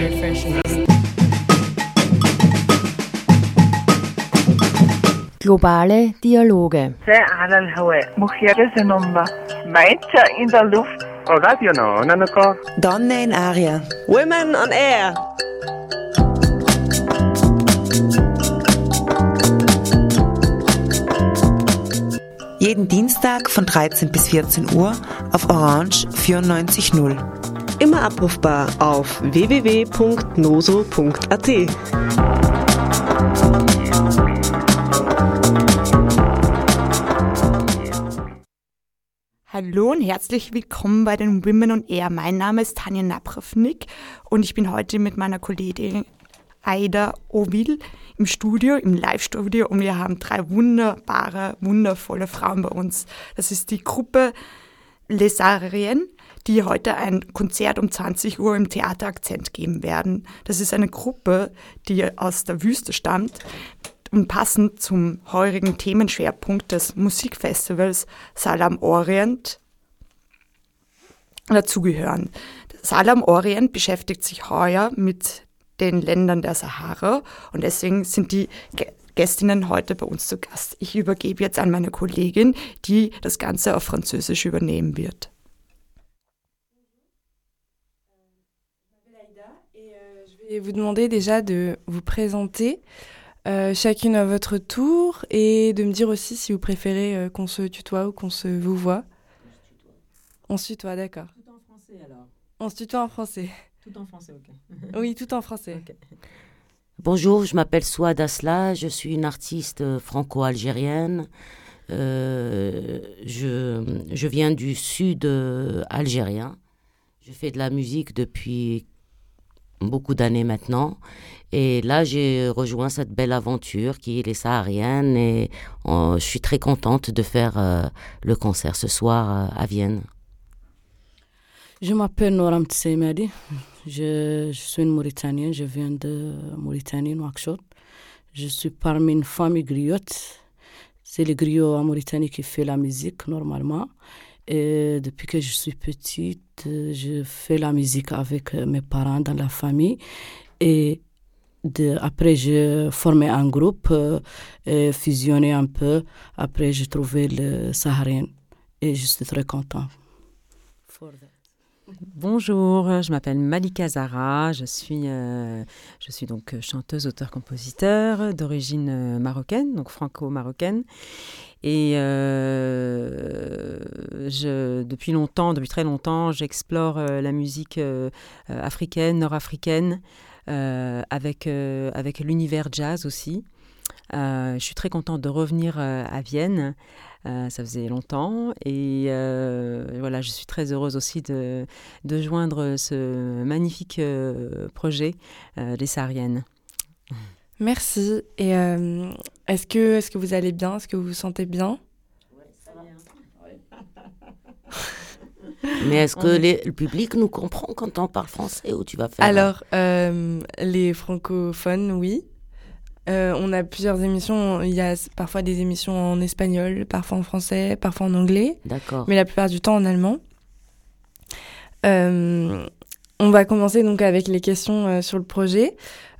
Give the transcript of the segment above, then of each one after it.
third version. Globale Dialoge. Meiter in der Luft. Oh, ne, Donne in Aria. Women on Air. Jeden Dienstag von 13 bis 14 Uhr auf Orange 94.0 immer abrufbar auf www.noso.at. Hallo und herzlich willkommen bei den Women on Air. Mein Name ist Tanja Napravnik und ich bin heute mit meiner Kollegin Aida Ovil im Studio, im Live-Studio und wir haben drei wunderbare, wundervolle Frauen bei uns. Das ist die Gruppe Les Ariens, die heute ein Konzert um 20 Uhr im Theater Akzent geben werden. Das ist eine Gruppe, die aus der Wüste stammt und passend zum heurigen Themenschwerpunkt des Musikfestivals Salam Orient dazugehören. Salam Orient beschäftigt sich heuer mit den Ländern der Sahara und deswegen sind die Gästinnen heute bei uns zu Gast. Ich übergebe jetzt an meine Kollegin, die das Ganze auf Französisch übernehmen wird. vais vous demander déjà de vous présenter euh, chacune à votre tour et de me dire aussi si vous préférez euh, qu'on se tutoie ou qu'on se vous voit. On se tutoie, d'accord. Tout en français alors. On se tutoie en français. Tout en français, ok. oui, tout en français. Bonjour, je m'appelle Souad Asla, je suis une artiste euh, franco-algérienne. je, je, viens du sud algérien. Je fais de la musique depuis beaucoup d'années maintenant. Et là, j'ai rejoint cette belle aventure qui est les Sahariennes et euh, je suis très contente de faire euh, le concert ce soir euh, à Vienne. Je m'appelle Noram Tseimadi, je, suis une Mauritanienne, je viens de Mauritanie, Nouakchott. Je suis parmi une famille griotte. C'est les griots en Mauritanie qui fait la musique normalement. Et depuis que je suis petite, je fais la musique avec euh, mes parents dans la famille. Et de, après, j'ai formé un groupe, euh, et fusionné un peu. Après, j'ai trouvé le Saharien. Et je suis très contente. Bonjour, je m'appelle Malika Zara, je suis, euh, je suis donc chanteuse, auteur-compositeur d'origine marocaine, donc franco-marocaine. Et euh, je, depuis longtemps, depuis très longtemps, j'explore euh, la musique euh, africaine, nord-africaine, avec, avec l'univers jazz aussi. je suis très contente de revenir à Vienne. ça faisait longtemps et voilà, je suis très heureuse aussi de, de joindre ce magnifique projet des Sahariennes. Merci. Et euh, est-ce que, est que vous allez bien Est-ce que vous vous sentez bien Oui, ça va. Mais est-ce que le public nous comprend quand on parle français ou tu vas faire Alors, euh, les francophones, oui. Euh, on a plusieurs émissions. Il y a parfois des émissions en espagnol, parfois en français, parfois en anglais. D'accord. Mais la plupart du temps en allemand. on va commencer donc avec les questions sur le projet.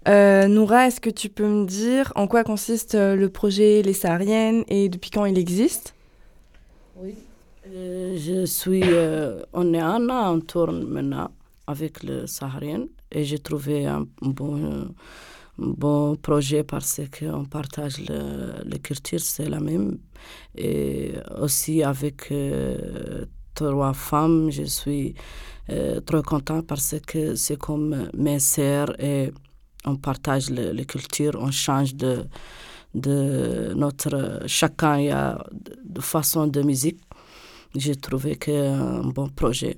Euh, Noura, est-ce que tu peux me dire en quoi consiste euh, le projet Les Sahariennes et depuis quand il existe Oui, euh, je suis. Euh, on est un an en tourne maintenant avec les Sahariennes et j'ai trouvé un bon, bon projet parce qu'on partage le, le culture, c'est la même. Et aussi avec trois femmes, je suis trop contente parce que c'est comme mes sœurs et on partage les, cultures, on change de, de notre. Chacun a de façon de musique. J'ai trouvé que euh, un bon projet.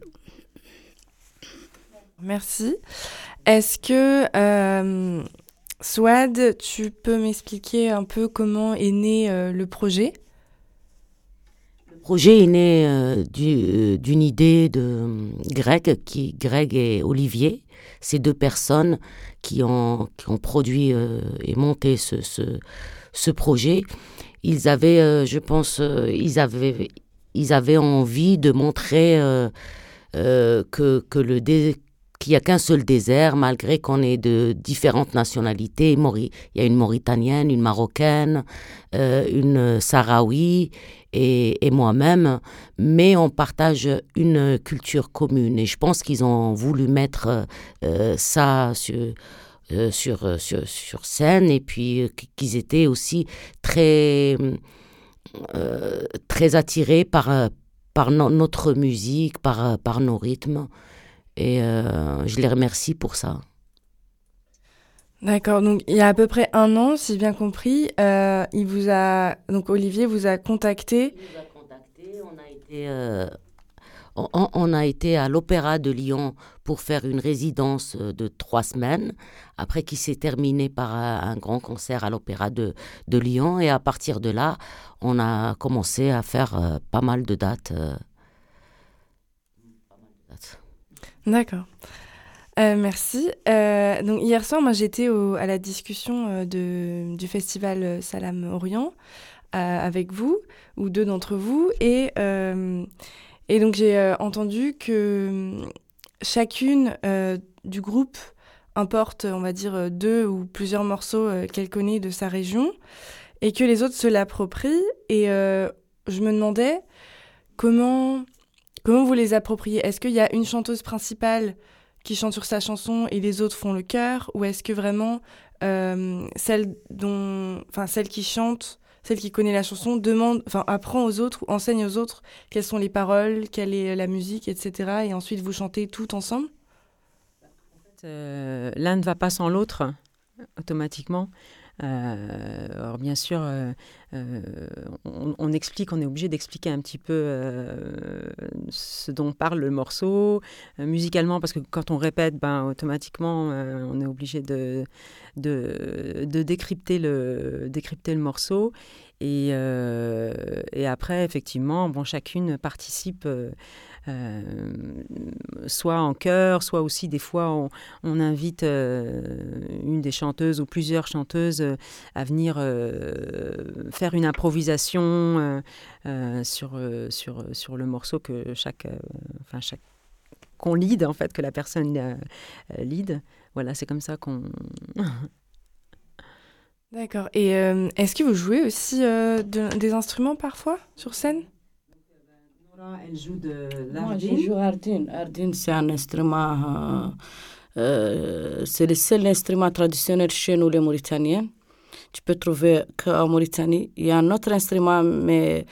Merci. Est-ce que euh, Swad, tu peux m'expliquer un peu comment est né euh, le projet Le projet est né euh, d'une idée de Greg, qui Greg et Olivier, ces deux personnes qui ont, qui ont produit euh, et monté ce, ce, projet, ils avaient, euh, je pense, euh, ils, avaient, ils avaient envie de montrer que, que le qu'il n'y a qu'un seul désert, malgré qu'on est de différentes nationalités. Il y a une Mauritanienne, une Marocaine, une Sahraoui et, moi-même, mais on partage une culture commune. Et je pense qu'ils ont voulu mettre euh, ça sur, euh, euh, sur, sur, scène et puis qu'ils étaient aussi très, très attirés par, par notre musique, par, par nos rythmes. Et je les remercie pour ça. D'accord. Donc il y a à peu près un an, si bien compris, euh, il vous a donc Olivier vous a contacté. On a été à l'Opéra de Lyon pour faire une résidence euh, de trois semaines. Après qui s'est terminée par euh, un grand concert à l'Opéra de, Lyon et à partir de là, on a commencé à faire pas mal de dates. D'accord. Euh, merci. Euh, donc hier soir, moi j'étais à la discussion euh, de, du festival Salam Orient avec vous ou deux d'entre vous et et donc j'ai entendu que chacune du groupe importe, on va dire deux ou plusieurs morceaux qu'elle connaît de sa région et que les autres se l'approprient et je me demandais comment comment vous les appropriez. Est-ce qu'il y a une chanteuse principale qui chante sur sa chanson et les autres font le cœur Ou est-ce que vraiment euh, celle, dont, celle qui chante, celle qui connaît la chanson, demande, enfin apprend aux autres ou enseigne aux autres quelles sont les paroles, quelle est euh, la musique, etc. Et ensuite vous chantez tout ensemble euh, L'un ne va pas sans l'autre, automatiquement alors euh, bien sûr, euh, euh, on, explique, on est obligé d'expliquer un petit peu ce dont parle le morceau musicalement, parce que quand on répète, ben, automatiquement, on est obligé de, de, décrypter, le, décrypter le morceau. Et, et, après, effectivement, bon, chacune participe euh, soit en chœur, soit aussi des fois on, invite euh, une des chanteuses ou plusieurs chanteuses euh, à venir faire une improvisation sur, sur, sur le morceau que chaque, enfin qu'on lead en fait, que la personne lide. lead. Voilà, c'est comme ça qu'on. D'accord. Et est-ce que vous jouez aussi des instruments parfois sur scène elle joue de l'ardine. je c'est un instrument. Euh, euh, c'est le seul instrument traditionnel chez nous, les Mauritaniens. Tu peux trouver qu'en Mauritanie. Il y a un autre instrument, mais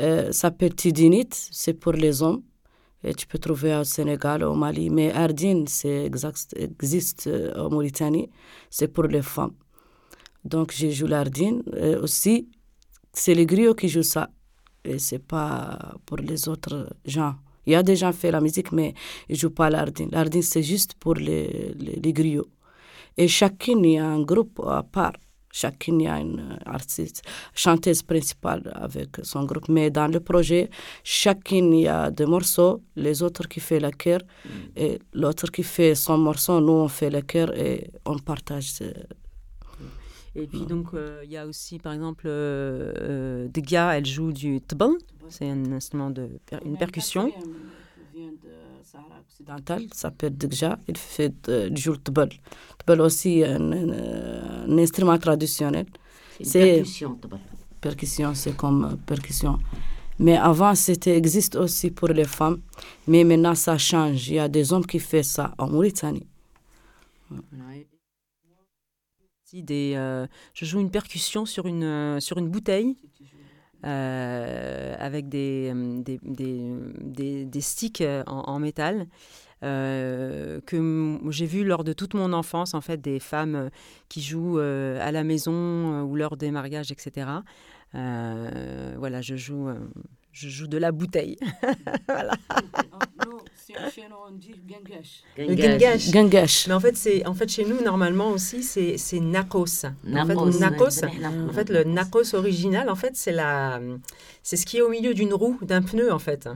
euh, s'appelle tidinit c'est pour les hommes. Et tu peux trouver au Sénégal, au Mali. Mais ardine, c'est existe euh, en Mauritanie, c'est pour les femmes. Donc, je joue l'ardine. aussi, c'est les griots qui jouent ça et c'est pas pour les autres gens. Il y a des gens qui font la musique, mais ils jouent pas l'ardine. L'ardine, c'est juste pour les, les, griots. Et chacune, il y a un groupe à part. Chacune, il y a une artiste, chanteuse principale avec son groupe. Mais dans le projet, chacune, il y a des morceaux. Les autres qui font la chœur et l'autre qui fait son morceau. Nous, on fait la chœur et on partage et puis, ah. donc, euh, il y a aussi, par exemple, euh, gars elle joue du tban, c'est un instrument de une percussion. Sahara occidentale, s'appelle Degja, il fait du jour Tbal. Tbal aussi un, un instrument traditionnel. C'est percussion, Percussion, c'est comme euh, percussion. Mais avant, c'était existe aussi pour les femmes, mais maintenant ça change. Il y a des hommes qui font ça en Mauritanie. Des, euh, je joue une percussion sur une, euh, sur une bouteille euh, avec des, des, des, des, sticks en, métal. que j'ai vu lors de toute mon enfance, en fait, des femmes qui jouent à la maison ou lors des mariages, etc. voilà, je joue, je joue de la bouteille. voilà. Le gangesh. Mais en fait, c'est en fait chez nous normalement aussi c'est c'est nakos. En fait, En fait, le nakos original, en fait, c'est la c'est ce qui est au milieu d'une roue, d'un pneu, en fait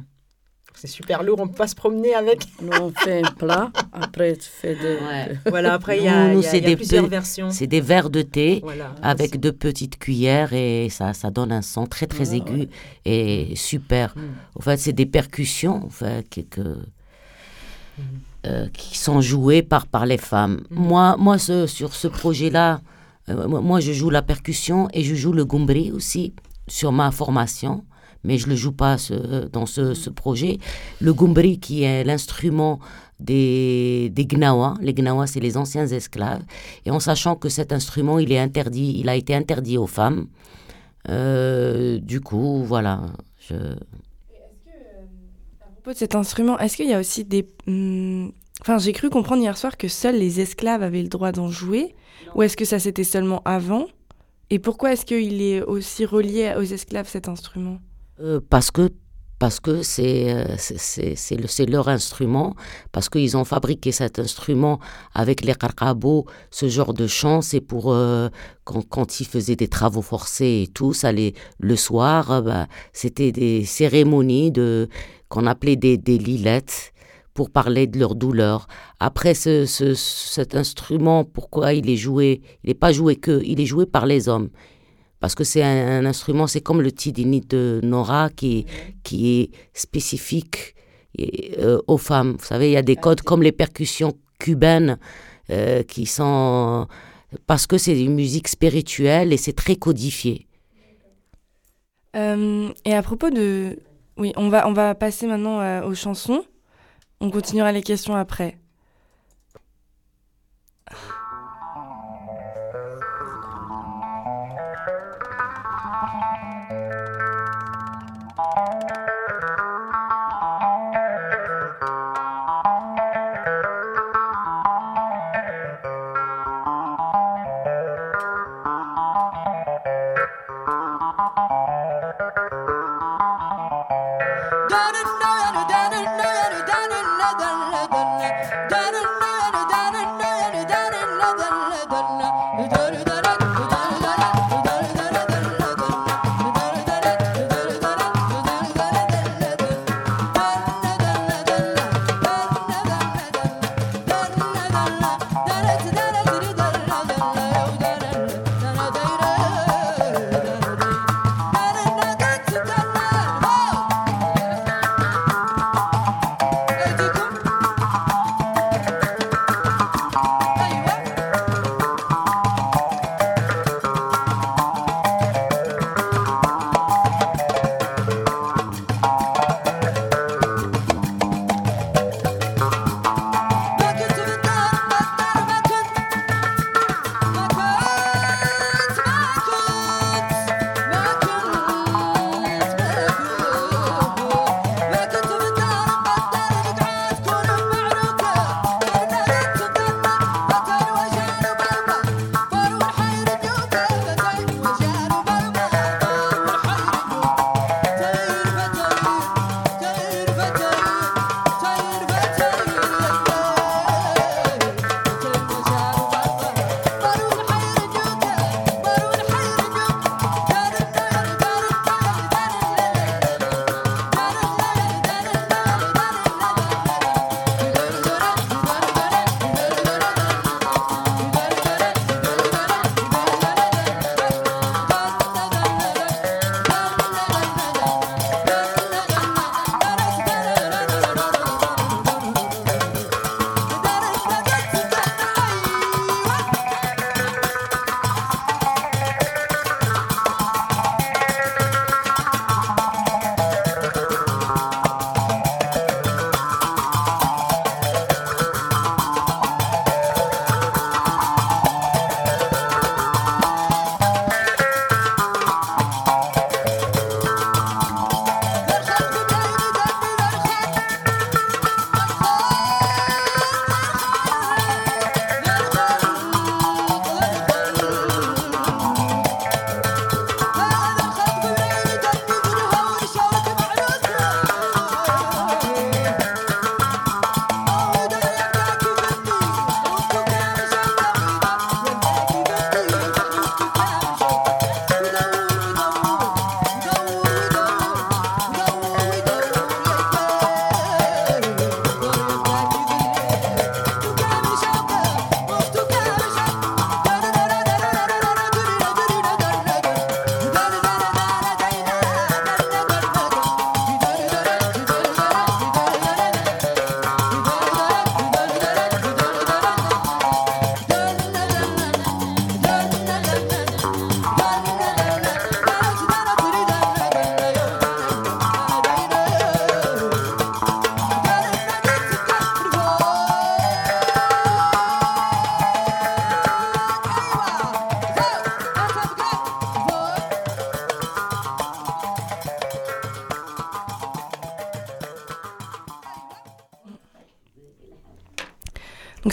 c'est super lourd, on peut pas se promener avec. Nous, on fait un plat, après tu fais Voilà, après il y a, plusieurs versions. C'est des verres de thé avec deux petites cuillères et ça, ça donne un son très très aigu et super. Mm. En fait, c'est des percussions en fait, qui mm. euh, sont jouées par, par les femmes. Mm. Moi, moi sur ce projet-là, euh, moi je joue la percussion et je joue le gumbri aussi sur ma formation mais je ne le joue pas dans ce, projet. Le gumbri, qui est l'instrument des, des gnawa. Les gnawa, c'est les anciens esclaves. Et en sachant que cet instrument, il est interdit, il a été interdit aux femmes. Euh, du coup, voilà. Je... À propos de cet instrument, est-ce qu'il y a aussi des... Hmm, enfin, j'ai cru comprendre hier soir que seuls les esclaves avaient le droit d'en jouer, ou est-ce que ça c'était seulement avant Et pourquoi est-ce qu'il est aussi relié aux esclaves cet instrument euh, parce que euh, c'est leur instrument, parce qu'ils ont fabriqué cet instrument avec les carcabos, ce genre de chant, c'est pour euh, quand, quand, ils faisaient des travaux forcés et tout, ça les, le soir, bah, c'était des cérémonies qu'on appelait des, des lilettes pour parler de leur douleur. Après, ce, cet instrument, pourquoi il est joué Il n'est pas joué que, il est joué par les hommes parce que c'est un, instrument, c'est comme le tidini de Nora qui, qui est spécifique euh, aux femmes. Vous savez, il y a des ah, codes comme les percussions cubaines euh, qui sont... Parce que c'est une musique spirituelle et c'est très codifié. Euh, et à propos de... Oui, on va, on va passer maintenant aux chansons. On continuera les questions après.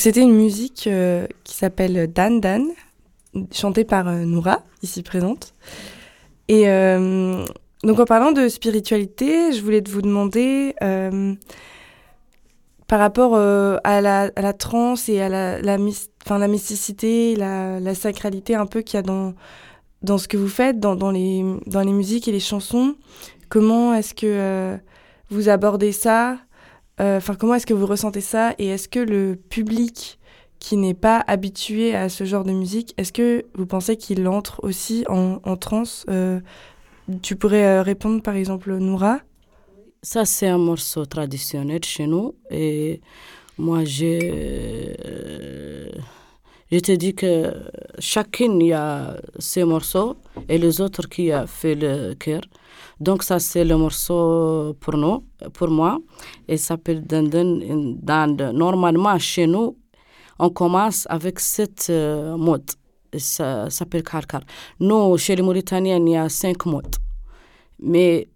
C'était une musique euh, qui s'appelle Dan Dan, chantée par euh, Noura, ici présente. Et euh, donc en parlant de spiritualité, je voulais vous demander par rapport à la, trance et à la, la, la mysticité, la, sacralité un peu qu'il y a dans, dans ce que vous faites, dans, les, dans les musiques et les chansons, comment est-ce que vous abordez ça euh, comment est-ce que vous ressentez ça Et est-ce que le public qui n'est pas habitué à ce genre de musique, est-ce que vous pensez qu'il entre aussi en, en transe euh, Tu pourrais euh, répondre par exemple Noura Ça c'est un morceau traditionnel chez nous et moi j'ai... je te dis que chacune y a ses morceaux et les autres qui a fait le cœur. Donc ça, c'est le morceau pour nous, pour moi. Il s'appelle Dandan Normalement, chez nous, on commence avec cette euh, mode. Ça, s'appelle Karkar. Nous, chez les Mauritaniens, il y a cinq modes. Mais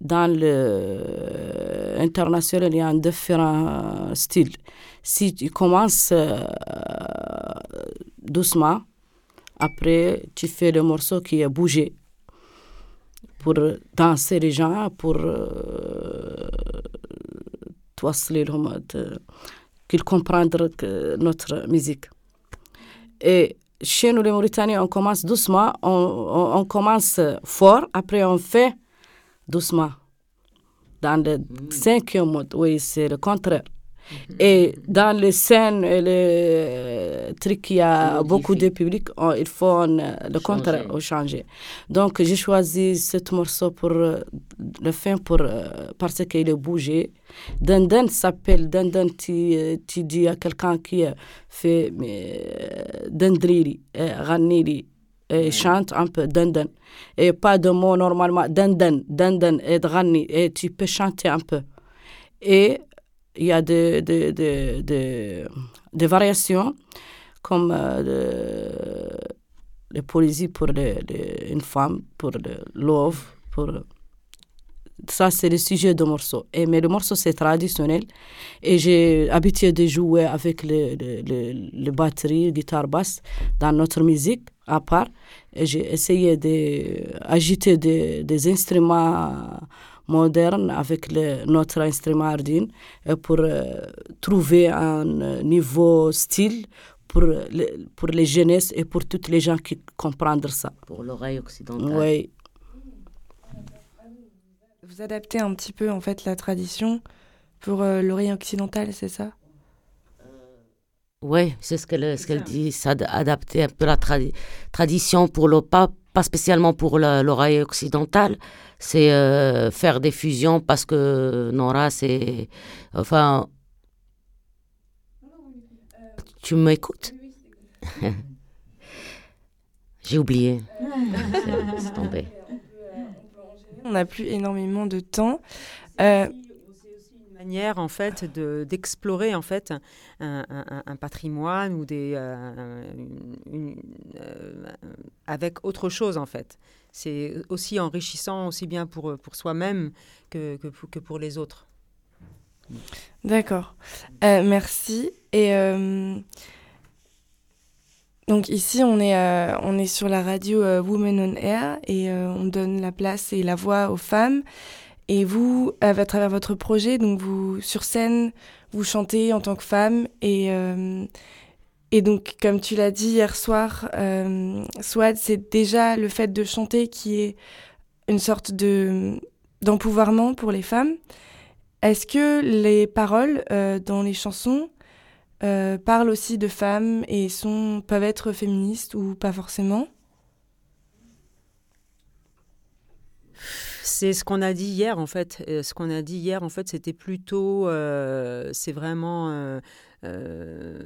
dans le euh, international, il y a différents styles. Si tu commences euh, doucement, après, tu fais le morceau qui est bougé pour danser les gens, pour euh, euh, qu'ils comprennent notre musique. Et chez nous, les Mauritaniens, on commence doucement, on, commence fort, après on fait doucement. Dans le mm. cinquième mode, oui, c'est le contraire. Et dans les scènes et les euh, trucs qu'il y a beaucoup de public, il faut euh, le contraire, changer. Donc j'ai choisi ce morceau pour euh, le fin pour, parce qu'il est bougé. dandan s'appelle dandan tu, tu dis à quelqu'un qui fait mais Raniri. Et chante un peu dandan et pas de mots normalement dandan dandan et drani et tu peux chanter un peu et il y a des, des, variations comme euh, de, poésie pour une femme, pour l'ove, pour... Ça, c'est le sujet de morceau. Et, mais le morceau, c'est traditionnel. Et j'ai habitué de jouer avec les le, le, batteries, guitare basse, dans notre musique à part. Et j'ai essayé d'agiter de, euh, des, des instruments moderne avec le, notre instrument Ardine euh, pour euh, trouver un euh, niveau style pour, pour les jeunesses et pour toutes les gens qui comprennent ça. Pour l'oreille occidentale. Oui. Vous adaptez un petit peu en fait la tradition pour l'oreille occidentale, c'est ça Oui, c'est ce qu'elle ce qu'elle dit, c'est adapter un peu la tradition pour le pape pas spécialement pour l'oreille occidentale, c'est euh, faire des fusions parce que Nora, c'est. Enfin. Tu m'écoutes J'ai oublié. c'est tombé. On n'a plus énormément de temps. Euh, manière en fait d'explorer en fait un, patrimoine ou des euh, euh, avec autre chose en fait c'est aussi enrichissant aussi bien pour pour soi-même que, que, pour les autres d'accord euh, merci et donc ici, on est, on est sur la radio Women on Air et on donne la place et la voix aux femmes. Et vous, à travers votre projet, donc vous sur scène, vous chantez en tant que femme et euh, et donc comme tu l'as dit hier soir, euh, Swad, c'est déjà le fait de chanter qui est une sorte de d'empouvoirment pour les femmes. Est-ce que les paroles euh, dans les chansons euh, parlent aussi de femmes et sont peuvent être féministes ou pas forcément? C'est ce qu'on a dit hier, en fait. Euh, ce qu'on a dit hier, en fait, c'était plutôt. Euh, c'est vraiment. Euh,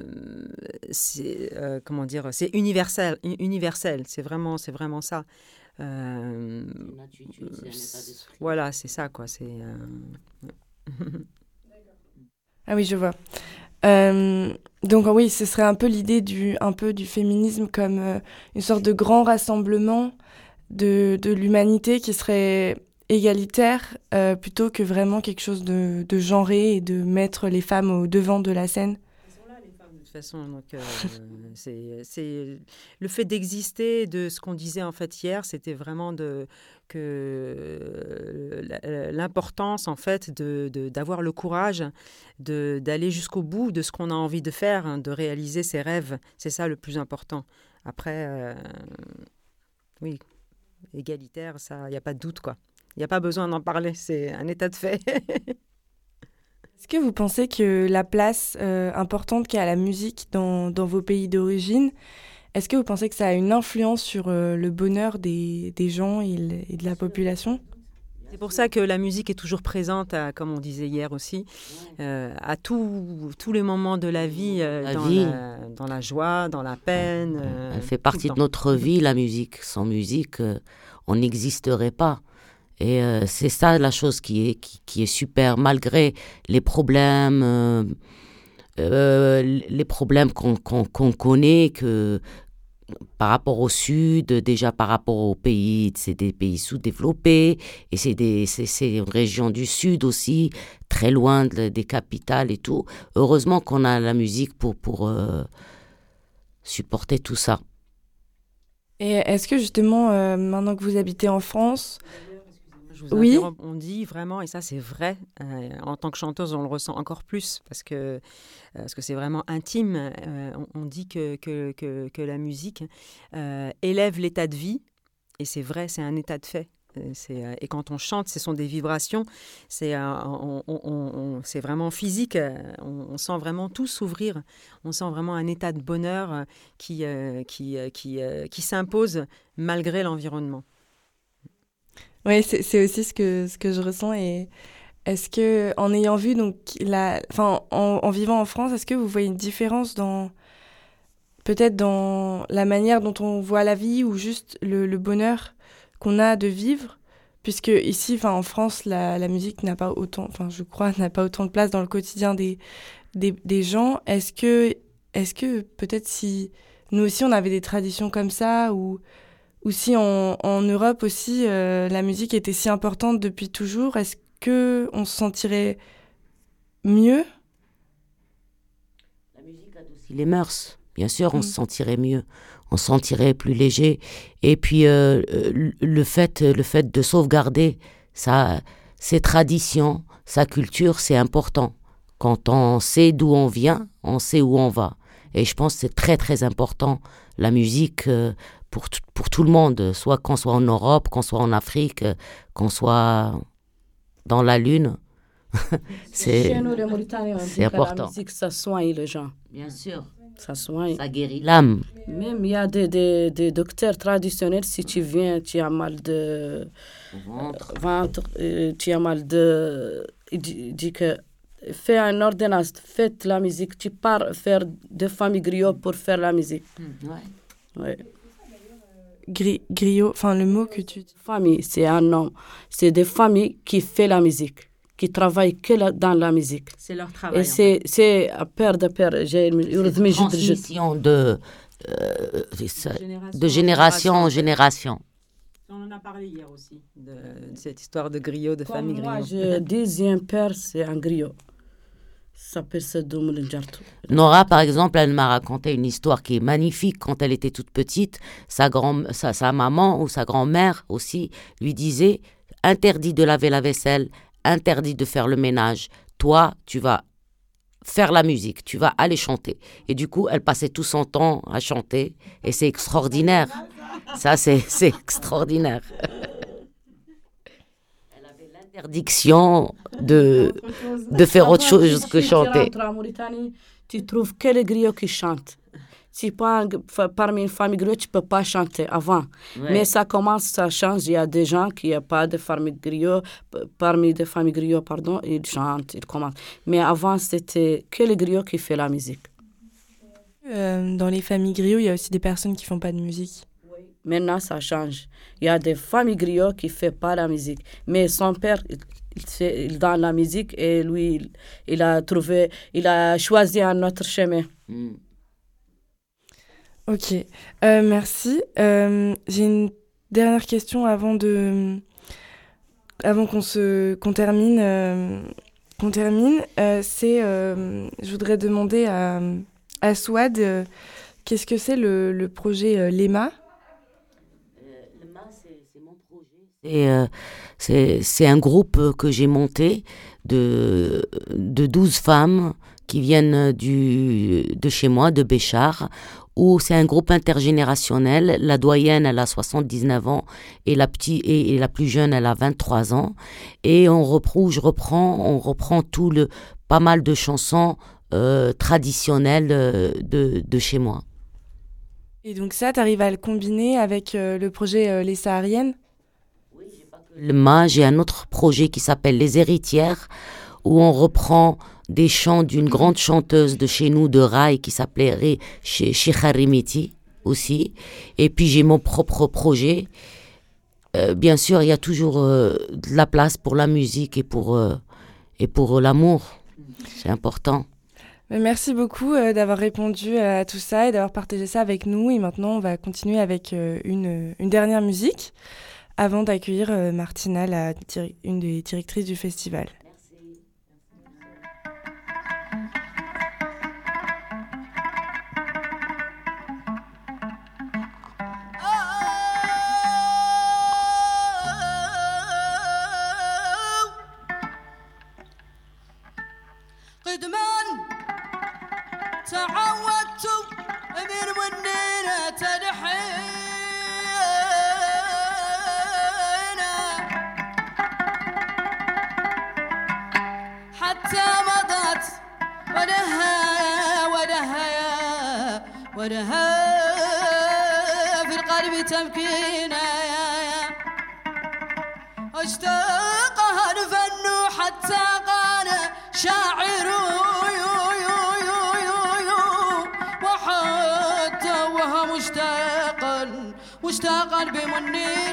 c'est comment dire C'est universel, universel. C'est vraiment, c'est vraiment ça. voilà, c'est ça quoi. C'est ah oui, je vois. donc oui, ce serait un peu l'idée du, un peu du féminisme comme une sorte de grand rassemblement de, de l'humanité qui serait égalitaire euh, plutôt que vraiment quelque chose de, de genré et de mettre les femmes au devant de la scène. De toute façon. Donc, euh, c'est le fait d'exister, de ce qu'on disait en fait hier, c'était vraiment de que euh, l'importance en fait de d'avoir le courage de d'aller jusqu'au bout de ce qu'on a envie de faire, hein, de réaliser ses rêves. C'est ça le plus important. Après, oui, égalitaire, ça, il n'y a pas de doute quoi. Il n'y a pas besoin d'en parler, c'est un état de fait. Est-ce que vous pensez que la place euh, importante qu'a la musique dans, vos pays d'origine, est-ce que vous pensez que ça a une influence sur euh, le bonheur des, gens et, de la population c'est pour ça que la musique est toujours présente, comme on disait hier aussi, euh, à tous les moments de la vie, dans, La, joie, dans la peine. Elle fait partie de notre vie, la musique. Sans musique, on n'existerait pas. Et euh, c'est ça la chose qui est, qui, est super, malgré les problèmes, euh, euh, les problèmes qu'on connaît que, par rapport au Sud, déjà par rapport aux pays, c'est des pays sous-développés, et c'est une région du Sud aussi, très loin des capitales et tout. Heureusement qu'on a la musique pour, pour supporter tout ça. Et est-ce que justement, maintenant que vous habitez en France, oui. On dit vraiment, et ça c'est vrai, euh, en tant que chanteuse, on le ressent encore plus parce que euh, c'est vraiment intime. Euh, on, dit que, que, la musique élève l'état de vie, et c'est vrai, c'est un état de fait. Et quand on chante, ce sont des vibrations. C'est vraiment physique. On, sent vraiment tout s'ouvrir. On sent vraiment un état de bonheur qui, qui, qui s'impose malgré l'environnement. Oui, c'est aussi ce que, ce que je ressens. Et est-ce que, en ayant vu, donc, la, enfin, en, vivant en France, est-ce que vous voyez une différence dans, peut-être dans la manière dont on voit la vie ou juste le, bonheur qu'on a de vivre? Puisque ici, en France, la, la musique n'a pas autant, enfin, je crois, n'a pas autant de place dans le quotidien des, des, des gens. Est-ce que, est-ce que peut-être si nous aussi on avait des traditions comme ça ou ou si en, Europe aussi euh, la musique était si importante depuis toujours, est-ce que on se sentirait mieux La musique adoucit les mœurs. Bien sûr, on se mm. sentirait mieux, on se sentirait plus léger. Et puis euh, le fait, le fait de sauvegarder ça, ses traditions, sa culture, c'est important. Quand on sait d'où on vient, on sait où on va. Et je pense que c'est très très important. La musique, euh, pour, pour tout le monde, soit qu'on soit en Europe, qu'on soit en Afrique, qu'on soit dans la Lune. c'est important. La musique, ça soigne les gens. Bien sûr. Ça soigne. Ça guérit l'âme. Même il y a des, des, docteurs traditionnels, si tu viens, tu as mal de ventre, euh, euh, tu as mal de... Il dit, que fais un ordonnance, fais la musique. Tu pars faire de familles griots pour faire la musique. Hmm, oui griot, enfin le mot que tu dis. Famille, c'est un nom C'est des familles qui font la musique, qui travaillent que dans la musique. C'est leur travail. Et c'est, c'est père de père. J'ai une transmission de, euh, génération en génération. On en a parlé hier aussi, de, cette histoire de griot, de famille griot. Moi, je, deuxième père, c'est un griot. Nora, par exemple, elle m'a raconté une histoire qui est magnifique. Quand elle était toute petite, sa, grand, sa maman ou sa grand-mère aussi lui disait interdit de laver la vaisselle, interdit de faire le ménage. Toi, tu vas faire la musique, tu vas aller chanter. Et du coup, elle passait tout son temps à chanter. Et c'est extraordinaire. Ça, c'est extraordinaire. interdiction de, de faire autre chose que chanter. Tu trouves que les griots qui chantent. Si parmi une famille griot, tu ne peux pas chanter avant. Mais ça commence, ça change. Il y a des gens qui n'ont pas de famille griot, parmi des familles griots, pardon, ils chantent, ils commencent. Mais avant, c'était que les griots qui fait la musique. Euh, dans les familles griots, il y a aussi des personnes qui ne font pas de musique. Maintenant, ça change. Il y a des familles griots qui ne font pas la musique. Mais son père, il, dans la musique et lui, il, a trouvé, il a choisi un autre chemin. Hmm. Ok, euh, merci. Euh, j'ai une dernière question avant de, avant qu'on se, termine, euh, termine. c'est, je voudrais demander à, à Swad, qu'est-ce que c'est le, le, projet Lema Et euh, c'est un groupe que j'ai monté de, de 12 femmes qui viennent du, de chez moi, de Béchar, où c'est un groupe intergénérationnel. La doyenne, elle a 79 ans et la, et, la plus jeune, elle a 23 ans. Et on reprend, je reprends, on reprend tout le, pas mal de chansons euh, traditionnelles euh, de, de chez moi. Et donc ça, tu arrives à le combiner avec le projet Les Sahariennes moi, j'ai un autre projet qui s'appelle Les Héritières, où on reprend des chants d'une grande chanteuse de chez nous, de Rai, qui s'appelait Rimiti, aussi. Et puis j'ai mon propre projet. Euh, bien sûr, il y a toujours euh, de la place pour la musique et pour, euh, et pour l'amour. C'est important. Merci beaucoup d'avoir répondu à tout ça et d'avoir partagé ça avec nous. Et maintenant, on va continuer avec une dernière musique avant d'accueillir euh, Martina, la, une des directrices du festival. Oh, كونها في القلب يا اشتاقها الفن حتى قال شاعر وحتى وهو مشتاقا مشتاقا بمني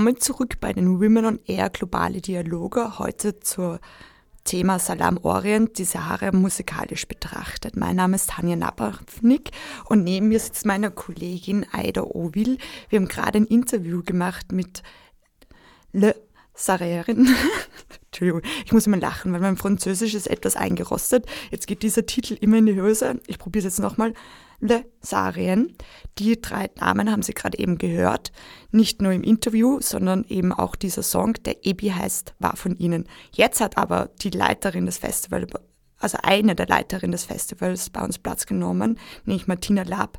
Willkommen zurück bei den Women on Air Globale Dialoge. Heute zum Thema Salam Orient, die Sahara musikalisch betrachtet. Mein Name ist Tanja Napafnik und neben mir sitzt meine Kollegin Aida Ovil. Wir haben gerade ein Interview gemacht mit Le Sarierin. Entschuldigung, ich muss immer lachen, weil mein Französisch ist etwas eingerostet. Jetzt geht dieser Titel immer in die Hose. Ich probiere es jetzt nochmal. Le Sarien. Die drei Namen haben Sie gerade eben gehört. Nicht nur im Interview, sondern eben auch dieser Song, der Ebi heißt, war von Ihnen. Jetzt hat aber die Leiterin des Festivals, also eine der Leiterinnen des Festivals bei uns Platz genommen, nämlich Martina Lab.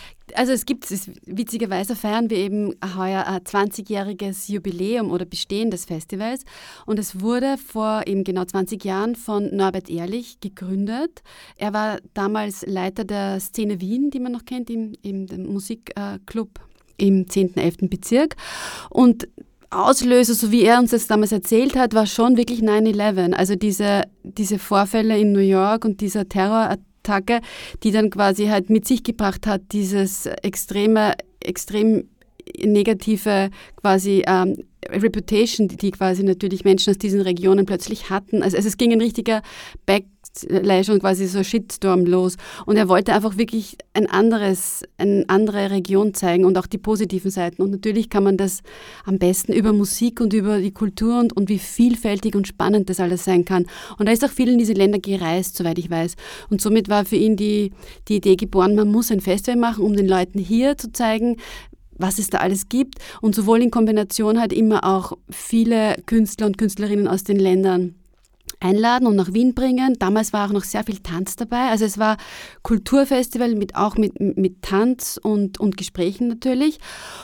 also es gibt es. Witzigerweise feiern wir eben heuer ein 20-jähriges Jubiläum oder Bestehen des Festivals. Und es wurde vor eben genau 20 Jahren von Norbert Ehrlich gegründet. Er war damals Leiter der Szene Wien, die man noch kennt, im, im Musikclub im 10.11. Bezirk. Und Auslöser, so wie er uns das damals erzählt hat, war schon wirklich 9-11. Also diese, diese Vorfälle in New York und dieser Terror Tucker, die dann quasi halt mit sich gebracht hat, dieses extreme, extrem negative quasi ähm, Reputation, die, die quasi natürlich Menschen aus diesen Regionen plötzlich hatten. Also, also es ging ein richtiger Back jetzt äh, leider schon quasi so Shitstorm los. Und er wollte einfach wirklich ein anderes, eine andere Region zeigen und auch die positiven Seiten. Und natürlich kann man das am besten über Musik und über die Kultur und, und wie vielfältig und spannend das alles sein kann. Und er ist auch viel in diese Länder gereist, soweit ich weiß. Und somit war für ihn die, die Idee geboren, man muss ein Festival machen, um den Leuten hier zu zeigen, was es da alles gibt. Und sowohl in Kombination hat immer auch viele Künstler und Künstlerinnen aus den Ländern einladen und nach Wien bringen. Damals war auch noch sehr viel Tanz dabei. Also es war Kulturfestival mit auch mit, mit Tanz und, und Gesprächen natürlich.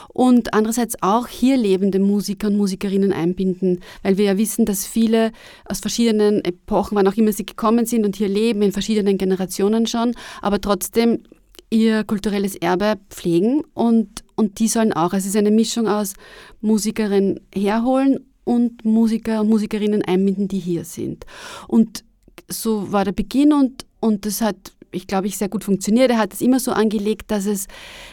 Und andererseits auch hier lebende Musiker und Musikerinnen einbinden, weil wir ja wissen, dass viele aus verschiedenen Epochen, wann auch immer sie gekommen sind und hier leben, in verschiedenen Generationen schon, aber trotzdem ihr kulturelles Erbe pflegen und, und die sollen auch. Also es ist eine Mischung aus Musikerin herholen und Musiker und Musikerinnen einbinden, die hier sind. Und so war der Beginn und, und das hat ich glaube ich, sehr gut funktioniert. Er hat es immer so angelegt, dass es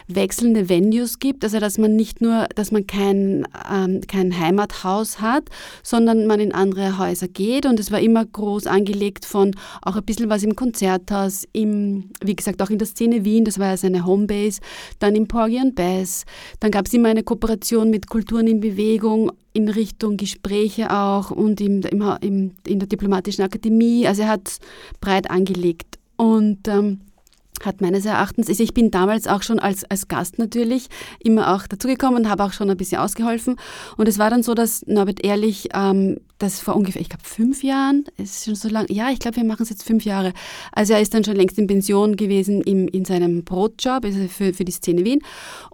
wechselnde Venues gibt, also dass man nicht nur, dass man kein, ähm, kein Heimathaus hat, sondern man in andere Häuser geht und es war immer groß angelegt von auch ein bisschen was im Konzerthaus, im, wie gesagt, auch in der Szene Wien, das war ja seine Homebase, dann im Porgy and Bass, dann gab es immer eine Kooperation mit Kulturen in Bewegung in Richtung Gespräche auch und im, im, im in der Diplomatischen Akademie, also er hat breit angelegt und ähm, hat meines Erachtens, also ich bin damals auch schon als, als Gast natürlich immer auch dazugekommen und habe auch schon ein bisschen ausgeholfen. Und es war dann so, dass Norbert Ehrlich ähm, das vor ungefähr, ich glaube, fünf Jahren, ist schon so lang, ja, ich glaube, wir machen es jetzt fünf Jahre. Also er ist dann schon längst in Pension gewesen im, in seinem Brotjob also für, für die Szene Wien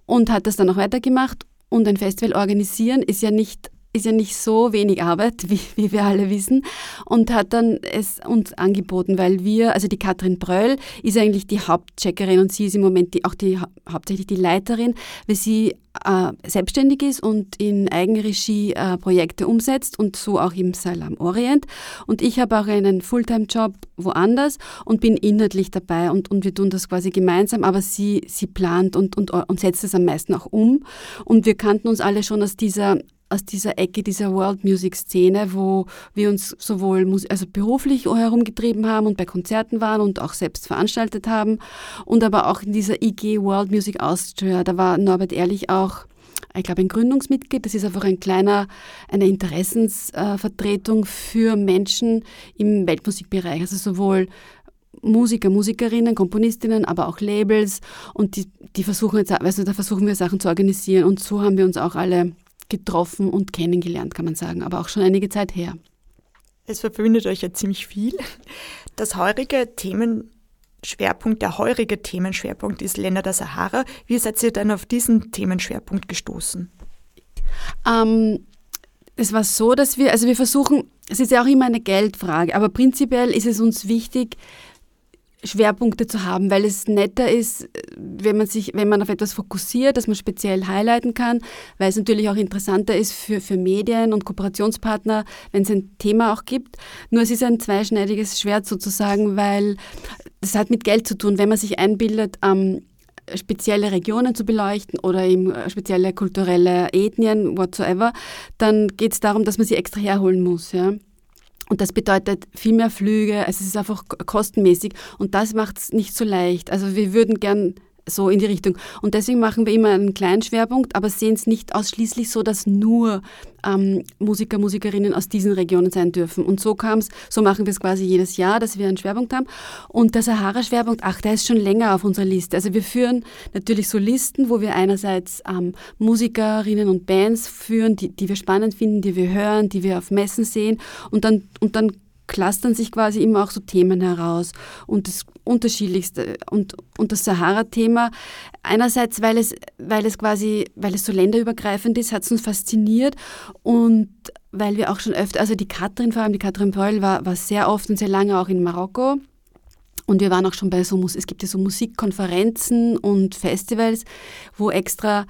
und hat das dann auch weitergemacht. Und ein Festival organisieren ist ja nicht ist ja nicht so wenig Arbeit, wie, wie wir alle wissen, und hat dann es uns angeboten, weil wir, also die Katrin Bröll ist eigentlich die Hauptcheckerin und sie ist im Moment die, auch die, hauptsächlich die Leiterin, weil sie äh, selbstständig ist und in Eigenregie äh, Projekte umsetzt und so auch im Salam Orient. Und ich habe auch einen Fulltime-Job woanders und bin inhaltlich dabei und, und wir tun das quasi gemeinsam, aber sie, sie plant und, und, und setzt es am meisten auch um. Und wir kannten uns alle schon aus dieser aus dieser Ecke dieser World Music Szene, wo wir uns sowohl also beruflich herumgetrieben haben und bei Konzerten waren und auch selbst veranstaltet haben und aber auch in dieser IG World Music Austria, da war Norbert Ehrlich auch ich glaube, ein Gründungsmitglied. Das ist einfach ein kleiner, eine Interessensvertretung äh, für Menschen im Weltmusikbereich. Also sowohl Musiker, Musikerinnen, Komponistinnen, aber auch Labels und die, die versuchen jetzt, also da versuchen wir Sachen zu organisieren und so haben wir uns auch alle getroffen und kennengelernt, kann man sagen, aber auch schon einige Zeit her. Es verbindet euch ja ziemlich viel. Das heurige Themenschwerpunkt, der heurige Themenschwerpunkt ist Länder der Sahara. Wie seid ihr dann auf diesen Themenschwerpunkt gestoßen? Ähm, es war so, dass wir, also wir versuchen, es ist ja auch immer eine Geldfrage, aber prinzipiell ist es uns wichtig, Schwerpunkte zu haben, weil es netter ist, äh, wenn man sich, wenn man auf etwas fokussiert, dass man speziell highlighten kann, weil es natürlich auch interessanter ist für, für Medien und Kooperationspartner, wenn es ein Thema auch gibt. Nur es ist ein zweischneidiges Schwert sozusagen, weil das hat mit Geld zu tun. Wenn man sich einbildet, ähm, spezielle Regionen zu beleuchten oder eben äh, spezielle kulturelle Ethnien, whatsoever, dann geht es darum, dass man sie extra herholen muss. Ja? Und das bedeutet viel mehr Flüge, also es ist einfach kostenmäßig und das macht es nicht so leicht. Also wir würden gern so in die Richtung. Und deswegen machen wir immer einen kleinen Schwerpunkt, aber sehen es nicht ausschließlich so, dass nur ähm, Musiker, Musikerinnen aus diesen Regionen sein dürfen. Und so kam es, so machen wir es quasi jedes Jahr, dass wir einen Schwerpunkt haben. Und der Sahara-Schwerpunkt, ach, der ist schon länger auf unserer Liste. Also wir führen natürlich so Listen, wo wir einerseits ähm, Musikerinnen und Bands führen, die, die wir spannend finden, die wir hören, die wir auf Messen sehen. Und dann, und dann clustern sich quasi immer auch so Themen heraus und das unterschiedlichste und, und das Sahara-Thema einerseits, weil es, weil es quasi, weil es so länderübergreifend ist, hat es uns fasziniert und weil wir auch schon öfter, also die Katrin vor allem, die Katrin Peul war, war sehr oft und sehr lange auch in Marokko und wir waren auch schon bei so, es gibt ja so Musikkonferenzen und Festivals, wo extra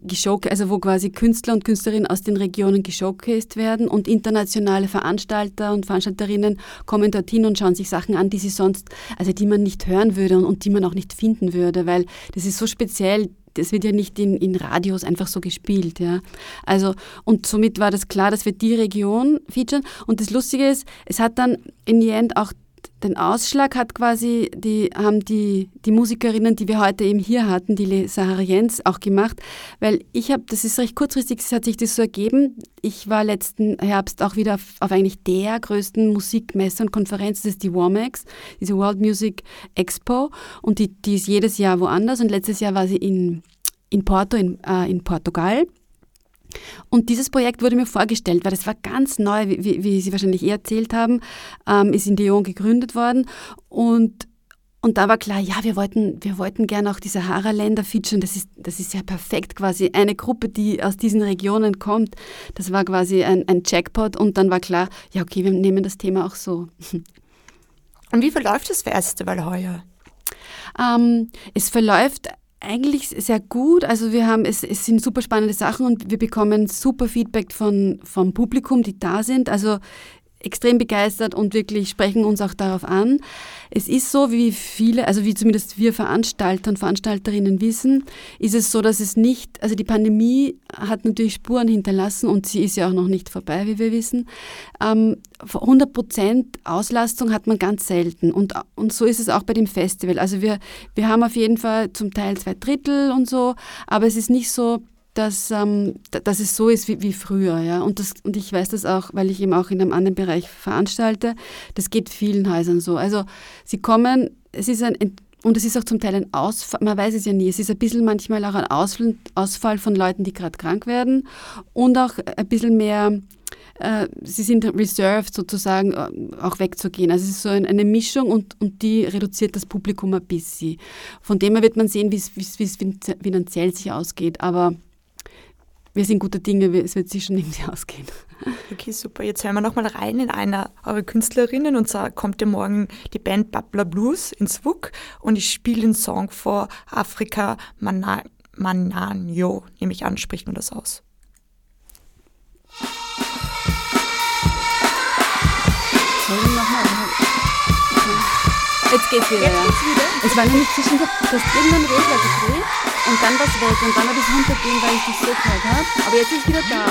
geschock, also wo quasi Künstler und Künstlerinnen aus den Regionen geshowcased werden und internationale Veranstalter und Veranstalterinnen kommen dorthin und schauen sich Sachen an, die sie sonst, also die man nicht hören würde und, und die man auch nicht finden würde, weil das ist so speziell, das wird ja nicht in, in Radios einfach so gespielt. Ja. Also, und somit war das klar, dass wir die Region featuren. Und das Lustige ist, es hat dann in the end auch den Ausschlag hat quasi die, haben die, die Musikerinnen, die wir heute eben hier hatten, die Le Jens, auch gemacht, weil ich habe, das ist recht kurzfristig, es hat sich das so ergeben. Ich war letzten Herbst auch wieder auf, auf eigentlich der größten Musikmesse und Konferenz, das ist die WOMEX, diese World Music Expo, und die, die ist jedes Jahr woanders und letztes Jahr war sie in, in Porto, in, äh, in Portugal. Und dieses Projekt wurde mir vorgestellt, weil das war ganz neu, wie, wie Sie wahrscheinlich eh erzählt haben, ähm, ist in Lyon gegründet worden. Und, und da war klar, ja, wir wollten, wir wollten gerne auch die Sahara-Länder featuren. Das ist, das ist ja perfekt quasi. Eine Gruppe, die aus diesen Regionen kommt, das war quasi ein, ein Jackpot. Und dann war klar, ja, okay, wir nehmen das Thema auch so. Und wie verläuft das Festival heuer? Ähm, es verläuft eigentlich sehr gut. Also wir haben, es, es sind super spannende Sachen und wir bekommen super Feedback von, vom Publikum, die da sind. Also extrem begeistert und wirklich sprechen uns auch darauf an. Es ist so, wie viele, also wie zumindest wir Veranstalter und Veranstalterinnen wissen, ist es so, dass es nicht, also die Pandemie hat natürlich Spuren hinterlassen und sie ist ja auch noch nicht vorbei, wie wir wissen. 100 ähm, Prozent Auslastung hat man ganz selten und, und so ist es auch bei dem Festival. Also wir, wir haben auf jeden Fall zum Teil zwei Drittel und so, aber es ist nicht so, dass, ähm, dass es so ist wie, wie früher. Ja? Und, das, und ich weiß das auch, weil ich eben auch in einem anderen Bereich veranstalte. Das geht vielen Häusern so. Also sie kommen, es ist ein, und es ist auch zum Teil ein Ausfall, man weiß es ja nie, es ist ein bisschen manchmal auch ein Ausfall, Ausfall von Leuten, die gerade krank werden und auch ein bisschen mehr, äh, sie sind reserved sozusagen, äh, auch wegzugehen. Also es ist so eine Mischung und, und die reduziert das Publikum ein bisschen. Von dem her wird man sehen, wie es finanziell sich ausgeht, aber wir sind gute Dinge, es wird sich schon irgendwie ausgehen. Okay, super. Jetzt hören wir nochmal rein in einer eurer Künstlerinnen und zwar kommt ja morgen die Band Babla Blues ins WUK und ich spiele den Song vor Afrika Mana nehme ich an, spricht man das aus. Jetzt geht's wieder. Jetzt geht's wieder. Es war nämlich zwischen, dass irgendein Regler gedreht und dann war es weg und dann wird es runtergehen, weil ich dich so kalt habe. Aber jetzt ist wieder da.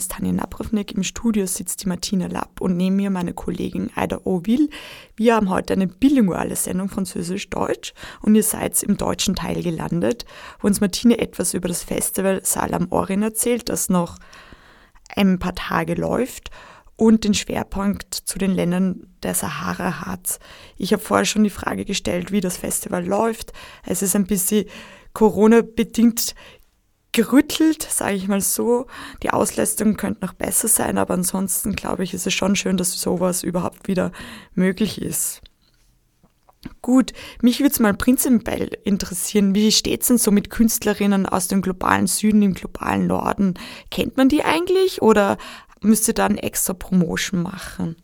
ist Tanja Naprivnik, im Studio sitzt die Martina Lapp und neben mir meine Kollegin Aida O'Will. Wir haben heute eine bilinguale Sendung Französisch-Deutsch und ihr seid im deutschen Teil gelandet, wo uns Martina etwas über das Festival Salam Orin erzählt, das noch ein paar Tage läuft und den Schwerpunkt zu den Ländern der Sahara hat. Ich habe vorher schon die Frage gestellt, wie das Festival läuft. Es ist ein bisschen Corona-bedingt gerüttelt, sage ich mal so. Die Auslastung könnte noch besser sein, aber ansonsten glaube ich, ist es schon schön, dass sowas überhaupt wieder möglich ist. Gut, mich würde es mal prinzipiell interessieren, wie steht es denn so mit Künstlerinnen aus dem globalen Süden, im globalen Norden? Kennt man die eigentlich oder müsste da dann extra Promotion machen?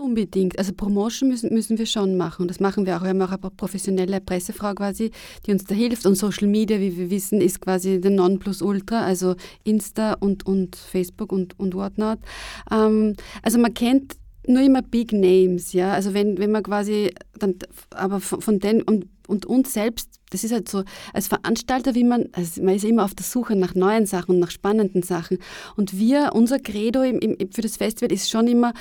unbedingt. Also Promotion müssen, müssen wir schon machen. Und das machen wir auch. Wir haben auch eine professionelle Pressefrau quasi, die uns da hilft. Und Social Media, wie wir wissen, ist quasi der Nonplusultra, also Insta und, und Facebook und, und whatnot. Ähm, also man kennt nur immer Big Names, ja. Also wenn, wenn man quasi dann aber von, von den und, und uns selbst das ist halt so, als Veranstalter, wie man, also man ist immer auf der Suche nach neuen Sachen und nach spannenden Sachen. Und wir, unser Credo im, im, für das Festival ist schon immer,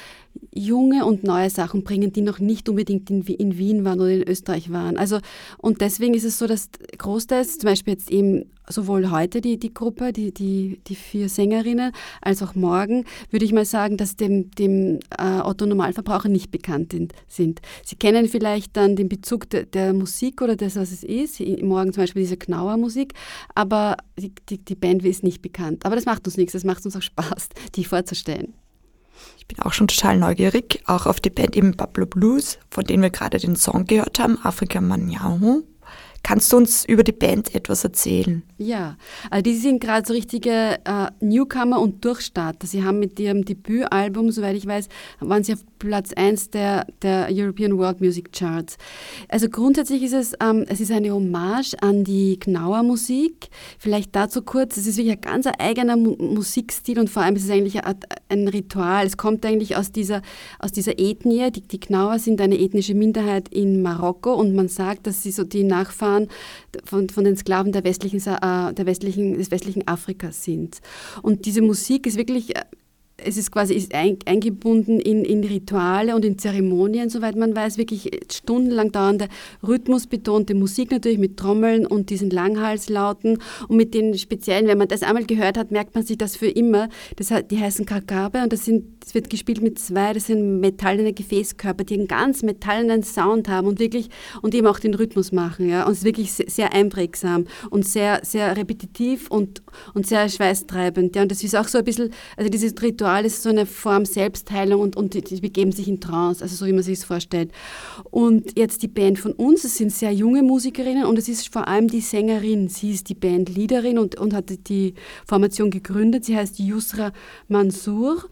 junge und neue Sachen bringen, die noch nicht unbedingt in, in Wien waren oder in Österreich waren. Also, und deswegen ist es so, dass großteils, zum Beispiel jetzt eben sowohl heute die, die Gruppe, die, die, die vier Sängerinnen, als auch morgen, würde ich mal sagen, dass dem, dem äh, Otto Normalverbraucher nicht bekannt sind. Sie kennen vielleicht dann den Bezug de, der Musik oder das, was es ist, morgen zum Beispiel diese Knauer-Musik, aber die, die, die Band ist nicht bekannt. Aber das macht uns nichts, das macht uns auch Spaß, die vorzustellen. Ich bin auch schon total neugierig, auch auf die Band im Pablo Blues, von denen wir gerade den Song gehört haben, Afrika Manjao. Kannst du uns über die Band etwas erzählen? Ja, also die sind gerade so richtige äh, Newcomer und Durchstarter. Sie haben mit ihrem Debütalbum, soweit ich weiß, waren sie auf Platz 1 der, der European World Music Charts. Also grundsätzlich ist es, ähm, es ist eine Hommage an die Gnauer Musik. Vielleicht dazu kurz, es ist wirklich ein ganz eigener Mu Musikstil und vor allem ist es eigentlich ein, ein Ritual. Es kommt eigentlich aus dieser, aus dieser Ethnie. Die, die Gnauer sind eine ethnische Minderheit in Marokko und man sagt, dass sie so die Nachfahren Nachfahren von, von den Sklaven der westlichen, äh, der westlichen, des westlichen Afrikas sind. Und diese Musik ist wirklich äh, es ist quasi ist eingebunden in, in Rituale und in Zeremonien, soweit man weiß, wirklich stundenlang dauernde rhythmusbetonte Musik natürlich mit Trommeln und diesen Langhalslauten und mit den speziellen, wenn man das einmal gehört hat, merkt man sich das für immer. Das, die heißen Kakabe und das, sind, das wird gespielt mit zwei, das sind metallene Gefäßkörper, die einen ganz metallenen Sound haben und wirklich und eben auch den Rhythmus machen. Ja? Und es ist wirklich sehr einprägsam und sehr, sehr repetitiv und, und sehr schweißtreibend. Ja? Und das ist auch so ein bisschen, also dieses Ritual Ritual ist so eine Form Selbstheilung und, und die, die begeben sich in Trance, also so wie man sich es vorstellt. Und jetzt die Band von uns, es sind sehr junge Musikerinnen und es ist vor allem die Sängerin. Sie ist die Bandleaderin und, und hat die Formation gegründet. Sie heißt Yusra Mansour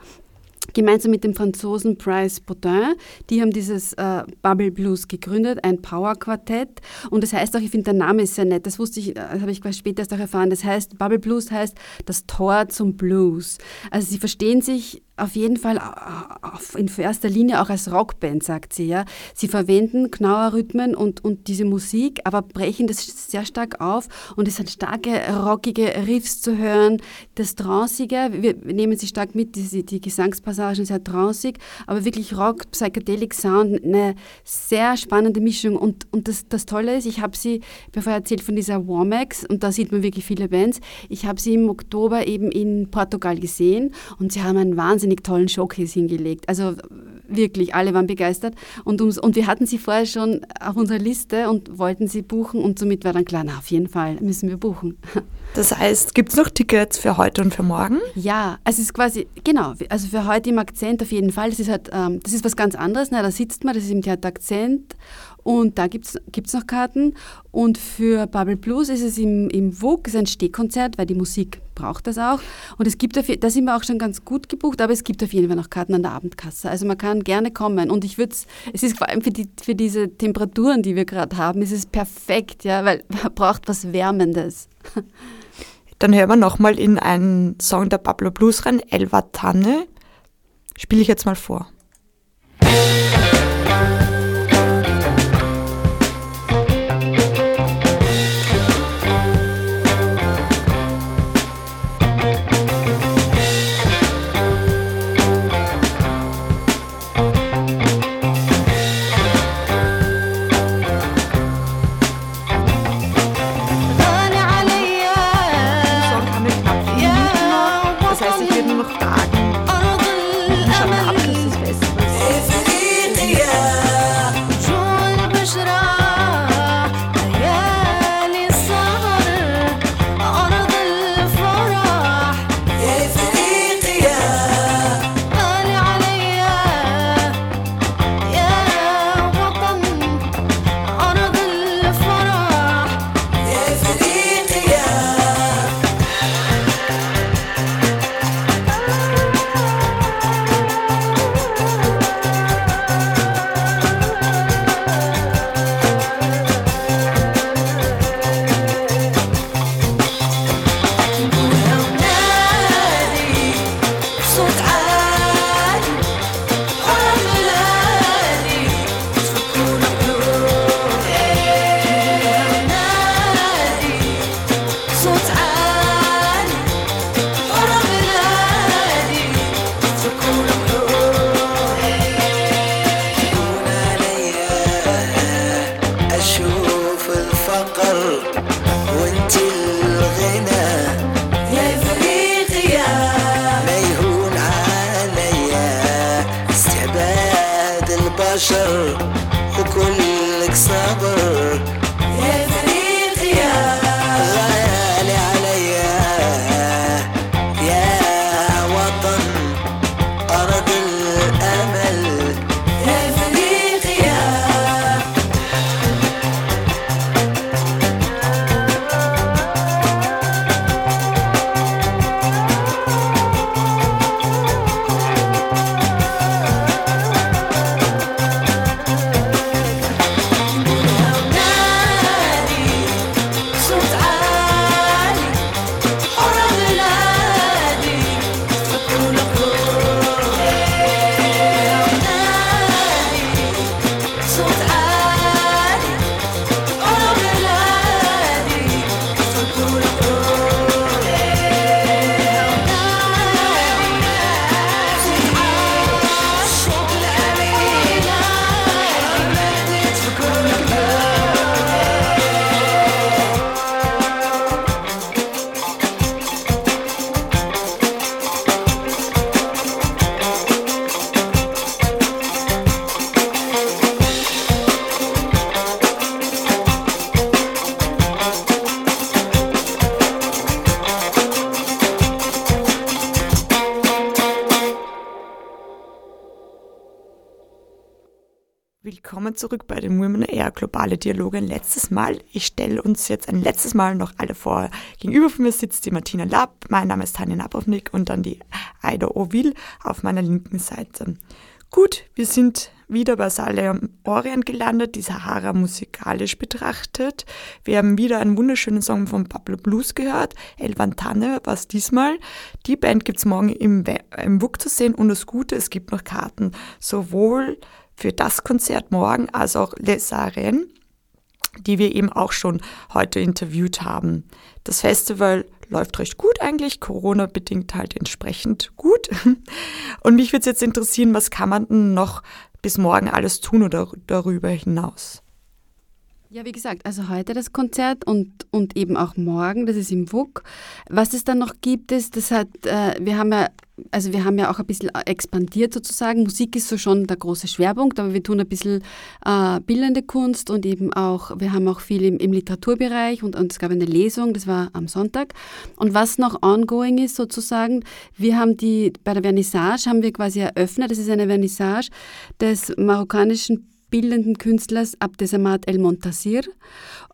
gemeinsam mit dem Franzosen Price Baudin. Die haben dieses äh, Bubble Blues gegründet, ein Power Quartett. Und das heißt auch, ich finde, der Name ist sehr nett. Das wusste ich, äh, das habe ich später erst auch erfahren. Das heißt, Bubble Blues heißt das Tor zum Blues. Also sie verstehen sich auf jeden Fall äh, in erster Linie auch als Rockband, sagt sie. Ja. Sie verwenden Knauer Rhythmen und, und diese Musik, aber brechen das sehr stark auf und es sind starke, rockige Riffs zu hören, das Trancige, wir nehmen sie stark mit, die, die Gesangspassagen sehr trancig, aber wirklich Rock, Psychedelic Sound, eine sehr spannende Mischung und, und das, das Tolle ist, ich habe sie, bevor erzählt von dieser Warmax und da sieht man wirklich viele Bands, ich habe sie im Oktober eben in Portugal gesehen und sie haben einen Wahnsinn wahnsinnig tollen Showcase hingelegt. Also wirklich, alle waren begeistert. Und, ums, und wir hatten sie vorher schon auf unserer Liste und wollten sie buchen. Und somit war dann klar, na, auf jeden Fall müssen wir buchen. Das heißt, gibt es noch Tickets für heute und für morgen? Ja, also es ist quasi, genau, also für heute im Akzent auf jeden Fall. Das ist halt, ähm, das ist was ganz anderes. Na, da sitzt man, das ist im Theater Akzent. Und da gibt es noch Karten. Und für Bubble Blues ist es im, im Vogue, ist ein Stehkonzert, weil die Musik braucht das auch. Und es gibt, auf, da sind wir auch schon ganz gut gebucht, aber es gibt auf jeden Fall noch Karten an der Abendkasse. Also man kann gerne kommen. Und ich würde es, ist vor allem für, die, für diese Temperaturen, die wir gerade haben, ist es perfekt, ja, weil man braucht was Wärmendes. Dann hören wir nochmal in einen Song der Pablo Blues rein, Elva Tanne. Spiele ich jetzt mal vor. So. verbale Dialoge ein letztes Mal. Ich stelle uns jetzt ein letztes Mal noch alle vor. Gegenüber von mir sitzt die Martina Lapp, mein Name ist Tanja Napovnik und dann die Aida Ovil auf meiner linken Seite. Gut, wir sind wieder bei Saleh am Orient gelandet, die Sahara musikalisch betrachtet. Wir haben wieder einen wunderschönen Song von Pablo Blues gehört. El Vantane war es diesmal. Die Band gibt es morgen im, im WUK zu sehen und das Gute, es gibt noch Karten. Sowohl für das Konzert morgen als auch Les Arènes die wir eben auch schon heute interviewt haben. Das Festival läuft recht gut eigentlich, Corona bedingt halt entsprechend gut. Und mich würde es jetzt interessieren, was kann man denn noch bis morgen alles tun oder darüber hinaus? Ja, wie gesagt, also heute das Konzert und, und eben auch morgen, das ist im WUK. Was es dann noch gibt, ist, das hat, äh, wir haben ja also wir haben ja auch ein bisschen expandiert sozusagen. Musik ist so schon der große Schwerpunkt, aber wir tun ein bisschen äh, bildende Kunst und eben auch, wir haben auch viel im, im Literaturbereich und, und, es gab eine Lesung, das war am Sonntag. Und was noch ongoing ist sozusagen, wir haben die, bei der Vernissage haben wir quasi eröffnet, das ist eine Vernissage des marokkanischen bildenden Künstlers Abdesamat El Montasir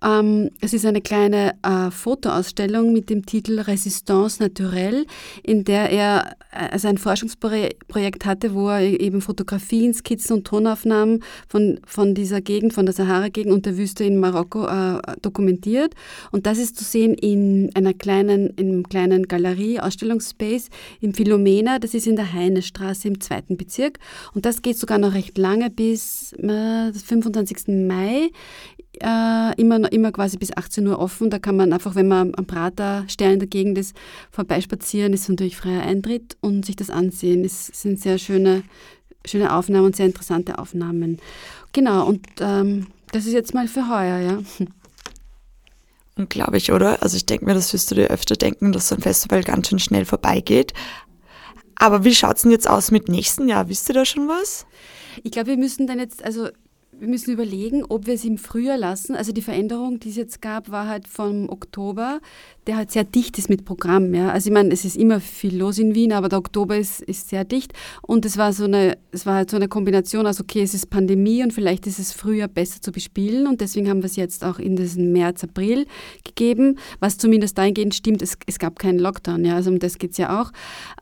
ähm, es ist eine kleine äh, Fotoausstellung mit dem Titel Resistance Naturelle, in der er äh, also ein Forschungsprojekt hatte, wo er e-, eben Fotografien, Skizzen und Tonaufnahmen von, von dieser Gegend, von der Sahara-Gegend und der Wüste in Marokko äh, dokumentiert. Und das ist zu sehen in einer kleinen, in einem kleinen Galerie, Ausstellungsspace im Philomena. Das ist in der Heinestraße im zweiten Bezirk. Und das geht sogar noch recht lange bis äh, 25. Mai äh, immer, immer quasi bis 18 Uhr offen. Da kann man einfach, wenn man am Praterstern in der Gegend ist, vorbeispazieren. Ist natürlich freier Eintritt und sich das ansehen. Es sind sehr schöne, schöne Aufnahmen und sehr interessante Aufnahmen. Genau, und ähm, das ist jetzt mal für heuer, ja. Unglaublich, oder? Also ich denke mir, das wirst du dir öfter denken, dass so ein Festival ganz schön schnell vorbeigeht. Aber wie schaut es denn jetzt aus mit nächsten Jahr? Wisst ihr da schon was? Ich glaube, wir müssen dann jetzt, also wir müssen überlegen, ob wir es im Frühjahr lassen. Also die Veränderung, die es jetzt gab, war halt vom Oktober der halt sehr dicht ist mit Programm. Ja. Also ich meine, es ist immer viel los in Wien, aber der Oktober ist, ist sehr dicht. Und es war so eine, es war halt so eine Kombination aus, okay, es ist Pandemie und vielleicht ist es früher besser zu bespielen. Und deswegen haben wir es jetzt auch in diesen März, April gegeben, was zumindest dahingehend stimmt, es, es gab keinen Lockdown, ja. Also um das geht es ja auch.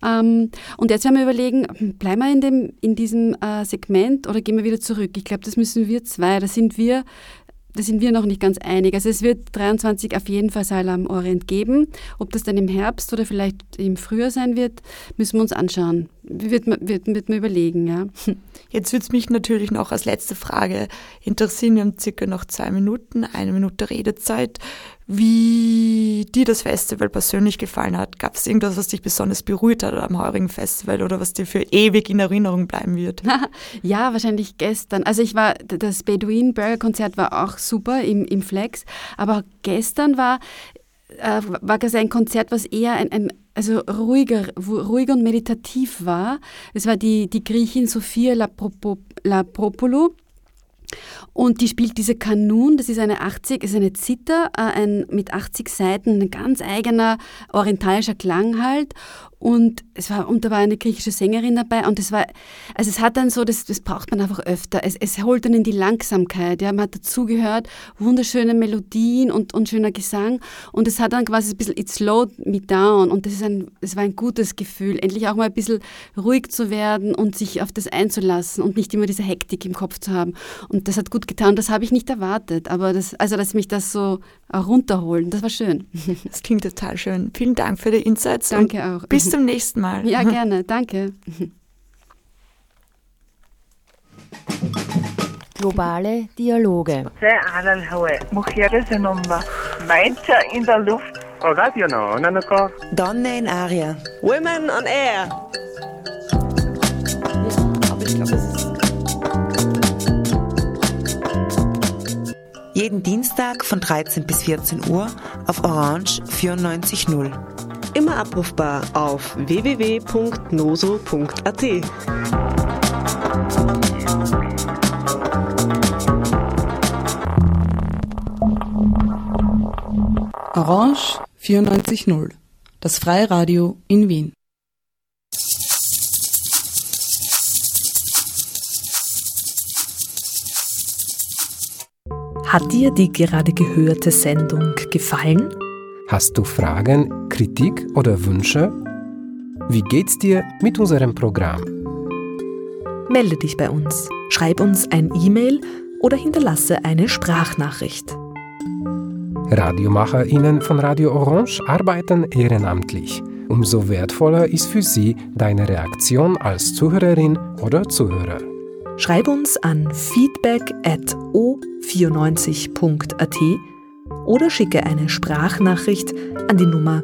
Ähm, und jetzt werden wir überlegen, bleiben wir in, dem, in diesem äh, Segment oder gehen wir wieder zurück? Ich glaube, das müssen wir zwei. Da sind wir da sind wir noch nicht ganz einig. Also es wird 23 auf jeden Fall Seil am Orient geben. Ob das dann im Herbst oder vielleicht im Frühjahr sein wird, müssen wir uns anschauen wird, wird, wird man überlegen, ja. Jetzt würde es mich natürlich noch als letzte Frage interessieren. Wir haben circa noch zwei Minuten, eine Minute Redezeit. Wie dir das Festival persönlich gefallen hat? Gab es irgendwas, was dich besonders berührt hat am heurigen Festival oder was dir für ewig in Erinnerung bleiben wird? ja, wahrscheinlich gestern. Also ich war, das Bedouin Burger Konzert war auch super im, im Flex, aber gestern war, äh, war das ein Konzert, was eher ein, ein also ruhiger, ruhiger und meditativ war. Es war die, die Griechin Sophia Lapropolo. Und die spielt diese Kanun, das ist eine 80, ist eine Zither, äh, ein, mit 80 Seiten, ein ganz eigener orientalischer Klang halt und es war und da war eine griechische Sängerin dabei und es war also es hat dann so das, das braucht man einfach öfter es, es holt dann in die Langsamkeit ja man hat dazugehört wunderschöne Melodien und, und schöner Gesang und es hat dann quasi ein bisschen it slowed me down und das ist ein es war ein gutes Gefühl endlich auch mal ein bisschen ruhig zu werden und sich auf das einzulassen und nicht immer diese Hektik im Kopf zu haben und das hat gut getan das habe ich nicht erwartet aber das also dass mich das so runterholen das war schön das klingt total schön vielen Dank für die Insights danke auch bis zum nächsten Mal. Ja, gerne. Danke. Globale Dialoge. Weiter in der Luft. Donne in Aria. Women on Air. Jeden Dienstag von 13 bis 14 Uhr auf Orange 94.0 immer abrufbar auf www.noso.at. Orange 94.0, das Freiradio in Wien. Hat dir die gerade gehörte Sendung gefallen? Hast du Fragen, Kritik oder Wünsche? Wie geht's dir mit unserem Programm? Melde dich bei uns, schreib uns ein E-Mail oder hinterlasse eine Sprachnachricht. RadiomacherInnen von Radio Orange arbeiten ehrenamtlich. Umso wertvoller ist für sie deine Reaktion als Zuhörerin oder Zuhörer. Schreib uns an feedback at o94.at oder schicke eine Sprachnachricht an die Nummer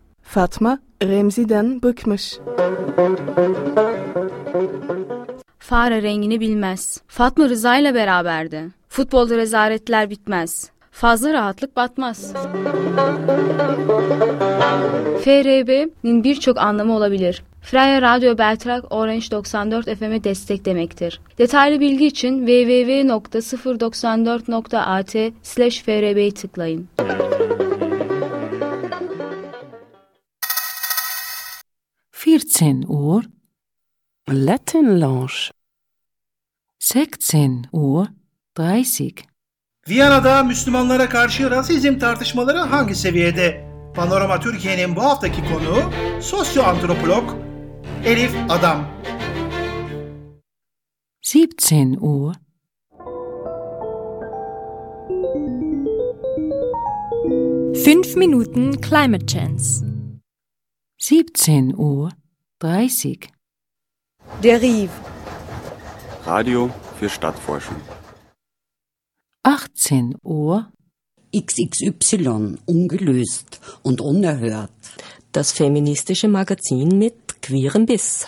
Fatma Remzi'den bıkmış. Fare rengini bilmez. Fatma Rıza ile beraberdi. Futbolda rezaletler bitmez. Fazla rahatlık batmaz. FRB'nin birçok anlamı olabilir. Freya Radyo Beltrak Orange 94 FM'e destek demektir. Detaylı bilgi için www.094.at/frb tıklayın. 14 Uhr. Lettenlounge. 16 Uhr 30. Viyana'da Müslümanlara karşı rasizm tartışmaları hangi seviyede? Panorama Türkiye'nin bu haftaki konuğu sosyoantropolog Elif Adam. 17 Uhr Fünf Minuten Climate Chance 17 Uhr 30. Der Rief. Radio für Stadtforschung. 18 Uhr. XXY ungelöst und unerhört. Das feministische Magazin mit queerem Biss.